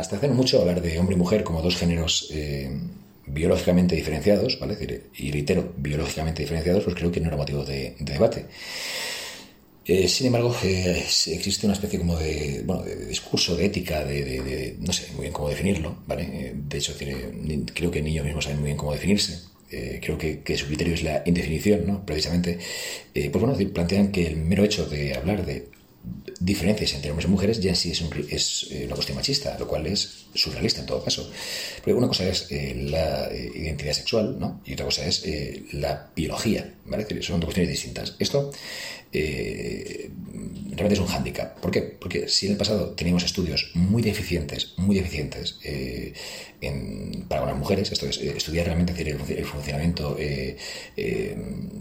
hasta hace mucho hablar de hombre y mujer como dos géneros eh, biológicamente diferenciados, ¿vale? y reitero, biológicamente diferenciados, pues creo que no era motivo de, debate. Eh, sin embargo, eh, existe una especie como de, bueno, de discurso, de ética, de, no sé muy bien cómo definirlo, ¿vale? De hecho, creo que niños mismos saben muy bien cómo definirse. creo que, que, su criterio es la indefinición, ¿no? Precisamente, pues bueno, plantean que el mero hecho de hablar de diferencias entre hombres y mujeres ya en sí es, es eh, una cuestión machista, lo cual es surrealista en todo caso. Porque una cosa es eh, la eh, identidad sexual ¿no? y otra cosa es la biología, ¿vale? Son dos cuestiones distintas. Esto realmente es un hándicap. ¿Por qué? Porque si en el pasado teníamos estudios muy deficientes, muy deficientes para las mujeres, esto es estudiar realmente el, funcionamiento,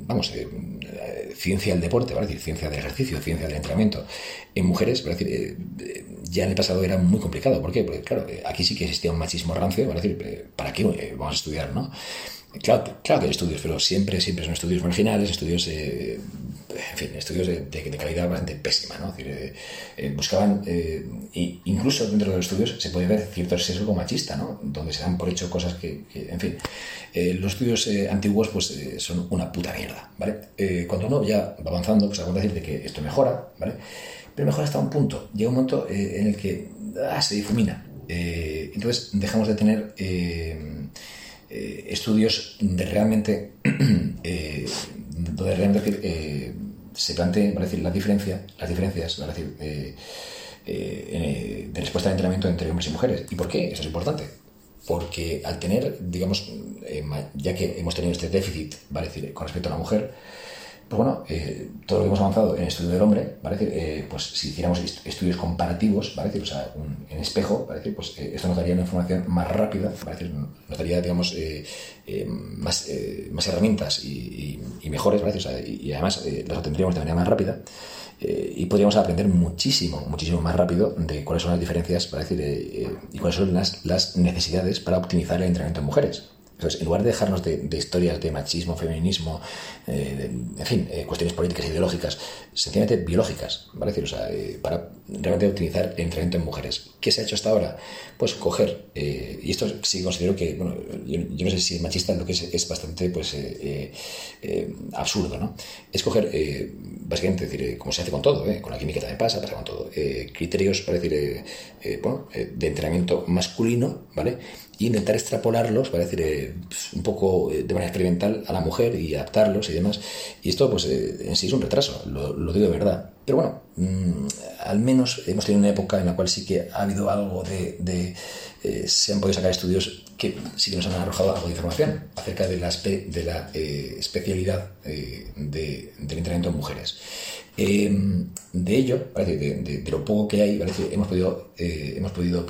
vamos, ciencia del deporte, ¿vale? decir, ciencia del ejercicio, ciencia del entrenamiento, en mujeres, decir, eh, ya en el pasado era muy complicado. ¿Por qué? Porque, claro, eh, aquí sí que existía un machismo rancio, decir, eh, ¿para qué vamos a estudiar, no? Claro, claro que hay estudios, pero siempre, siempre son estudios marginales, estudios, en fin, estudios de, calidad bastante pésima, ¿no? decir, buscaban, incluso dentro de los estudios se puede ver cierto sesgo machista, ¿no? Donde se dan por hecho cosas que, en fin, los estudios antiguos pues son una puta mierda, ¿vale? cuando uno ya va avanzando, pues a decir de que esto mejora, ¿vale? pero mejor hasta un punto. Llega un momento eh, en el que ah, se difumina. Eh, entonces dejamos de tener eh, estudios de realmente, donde realmente se planteen decir, la diferencia, las diferencias decir, de respuesta al entrenamiento entre hombres y mujeres. ¿Y por qué? Eso es importante. Porque al tener, digamos, ya que hemos tenido este déficit decir, con respecto a la mujer, pues bueno, eh, todo lo que hemos avanzado en el estudio del hombre, ¿vale? Eh, pues si hiciéramos estudios comparativos, ¿vale? O sea, en espejo, ¿vale? Pues eh, esto nos daría una información más rápida, ¿vale? Nos daría, digamos, más, más herramientas y, mejores, ¿vale? O sea, y, además las obtendríamos de manera más rápida y podríamos aprender muchísimo, muchísimo más rápido de cuáles son las diferencias, para decir, y cuáles son las, las necesidades para optimizar el entrenamiento en mujeres. Entonces, en lugar de dejarnos de, historias de machismo, feminismo, eh, en fin, eh, cuestiones políticas, ideológicas, sencillamente biológicas, ¿vale? Decir, o sea, eh, para realmente optimizar el entrenamiento en mujeres. ¿Qué se ha hecho hasta ahora? Pues coger, y esto sí considero que, bueno, yo, no sé si es machista, lo que es, es bastante, pues, absurdo, ¿no? Es coger, básicamente, decir, como se hace con todo, con la química también pasa, pasa con todo, criterios, para decir, bueno, de entrenamiento masculino, ¿vale? Y intentar extrapolarlos, para decir, eh, pues, un poco eh, de manera experimental a la mujer y adaptarlos y demás. Y esto, pues, eh, en sí es un retraso, lo, digo de verdad. Pero bueno, mm, al menos hemos tenido una época en la cual sí que ha habido algo de... se han podido sacar estudios que sí que nos han arrojado algo de información acerca de la, de la especialidad del entrenamiento en mujeres. de ello, de, lo poco que hay, hemos podido, hemos podido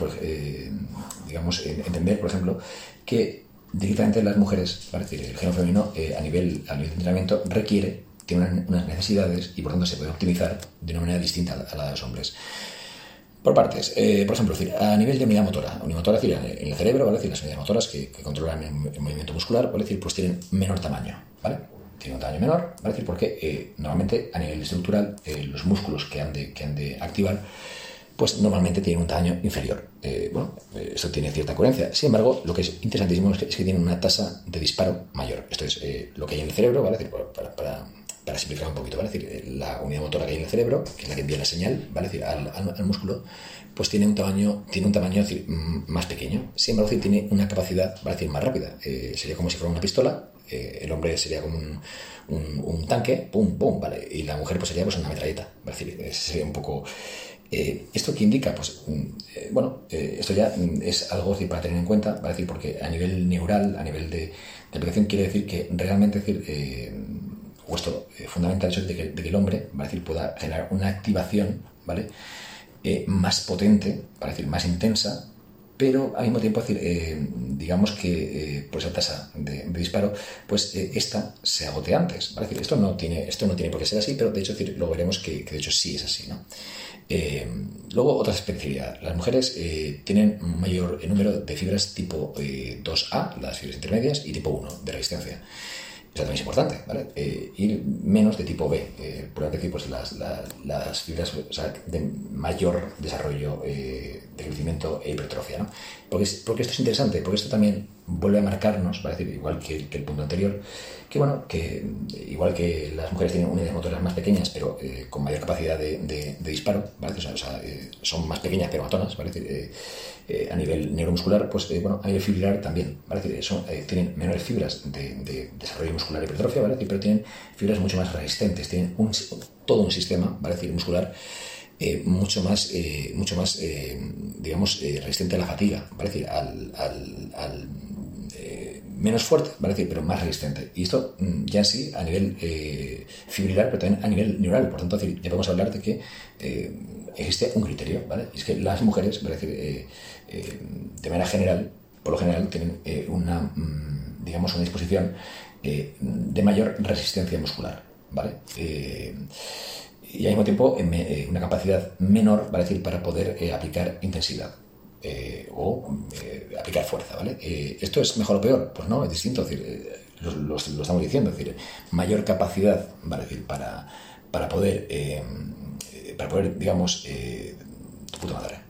digamos, entender, por ejemplo, que directamente las mujeres, decir, el género femenino eh, a, nivel, a nivel de entrenamiento requiere, tiene unas, necesidades y por tanto se puede optimizar de una manera distinta a la de los hombres. Por partes, eh, por ejemplo, a nivel de unidad motora, unidad motora decir, en el cerebro, ¿vale? decir, las unidades motoras que, controlan el, movimiento muscular, ¿vale? decir, pues tienen menor tamaño, ¿vale? Tienen un tamaño menor, ¿vale? decir, porque eh, normalmente a nivel estructural los músculos que han de, que han de activar pues normalmente tienen un tamaño inferior. Eh, bueno, eh, eso tiene cierta coherencia. Sin embargo, lo que es interesantísimo es que, tienen una tasa de disparo mayor. Esto es eh, lo que hay en el cerebro, ¿vale? Para, para, para, simplificar un poquito, ¿vale? decir, la unidad motora que hay en el cerebro, que es la que envía la señal, ¿vale? Decir, al, al, músculo, pues tiene un tamaño, tiene un tamaño más pequeño. Sin embargo, tiene una capacidad, ¿vale? decir, más rápida. sería como si fuera una pistola, el hombre sería como un, un, tanque, pum, pum, ¿vale? Y la mujer pues sería pues una metralleta, ¿vale? decir, sería un poco... Eh, ¿Esto qué indica? Pues, mm, eh, bueno, eh, esto ya mm, es algo para tener en cuenta, para decir, porque a nivel neural, a nivel de, aplicación, quiere decir que realmente, decir, o esto fundamental es de que, el hombre, va a decir, pueda generar una activación, ¿vale? más potente, para decir, más intensa, pero al mismo tiempo, decir, digamos que por esa tasa de, disparo, pues esta se agote antes. ¿vale? Esto, no tiene, esto no tiene por qué ser así, pero de hecho decir, lo veremos que, de hecho sí es así. ¿no? Eh, luego, otra especialidad. Las mujeres eh, tienen mayor número de fibras tipo 2A, eh, las fibras intermedias, y tipo 1 de resistencia. También es importante, ¿vale? Eh, ir menos de tipo B, eh, por decir, pues las, las fibras de mayor desarrollo de crecimiento e hipertrofia, ¿no? Porque, porque esto es interesante, porque esto también vuelve a marcarnos, ¿vale? igual que, el punto anterior, que bueno, que igual que las mujeres tienen unidades motoras más pequeñas, pero con mayor capacidad de, disparo, ¿vale? O sea, son más pequeñas pero matonas, ¿vale? Eh, a nivel neuromuscular, pues eh, bueno, a nivel fibrilar también, ¿vale? Eh, tienen menores fibras de, desarrollo muscular y hipertrofia, ¿vale? pero tienen fibras mucho más resistentes, tienen todo un sistema, ¿vale? decir, muscular mucho más, mucho más digamos, resistente a la fatiga, ¿vale? decir, al, al, menos fuerte, ¿vale? decir, pero más resistente. Y esto mm, ya en sí a nivel fibrilar, pero también a nivel neural. Por tanto, ya podemos hablar de que existe un criterio, ¿vale? Y es que las mujeres, ¿vale? decir, eh, de manera general, por lo general, tienen eh, una, mm, digamos, una disposición eh, de mayor resistencia muscular, ¿vale? y al mismo tiempo una capacidad menor, ¿vale? decir, para poder aplicar intensidad. o aplicar fuerza, ¿vale? ¿Esto es mejor o peor? Pues no, es distinto, decir, lo, estamos diciendo, es decir, mayor capacidad, ¿vale? decir, para, para poder, para poder, digamos, puta madre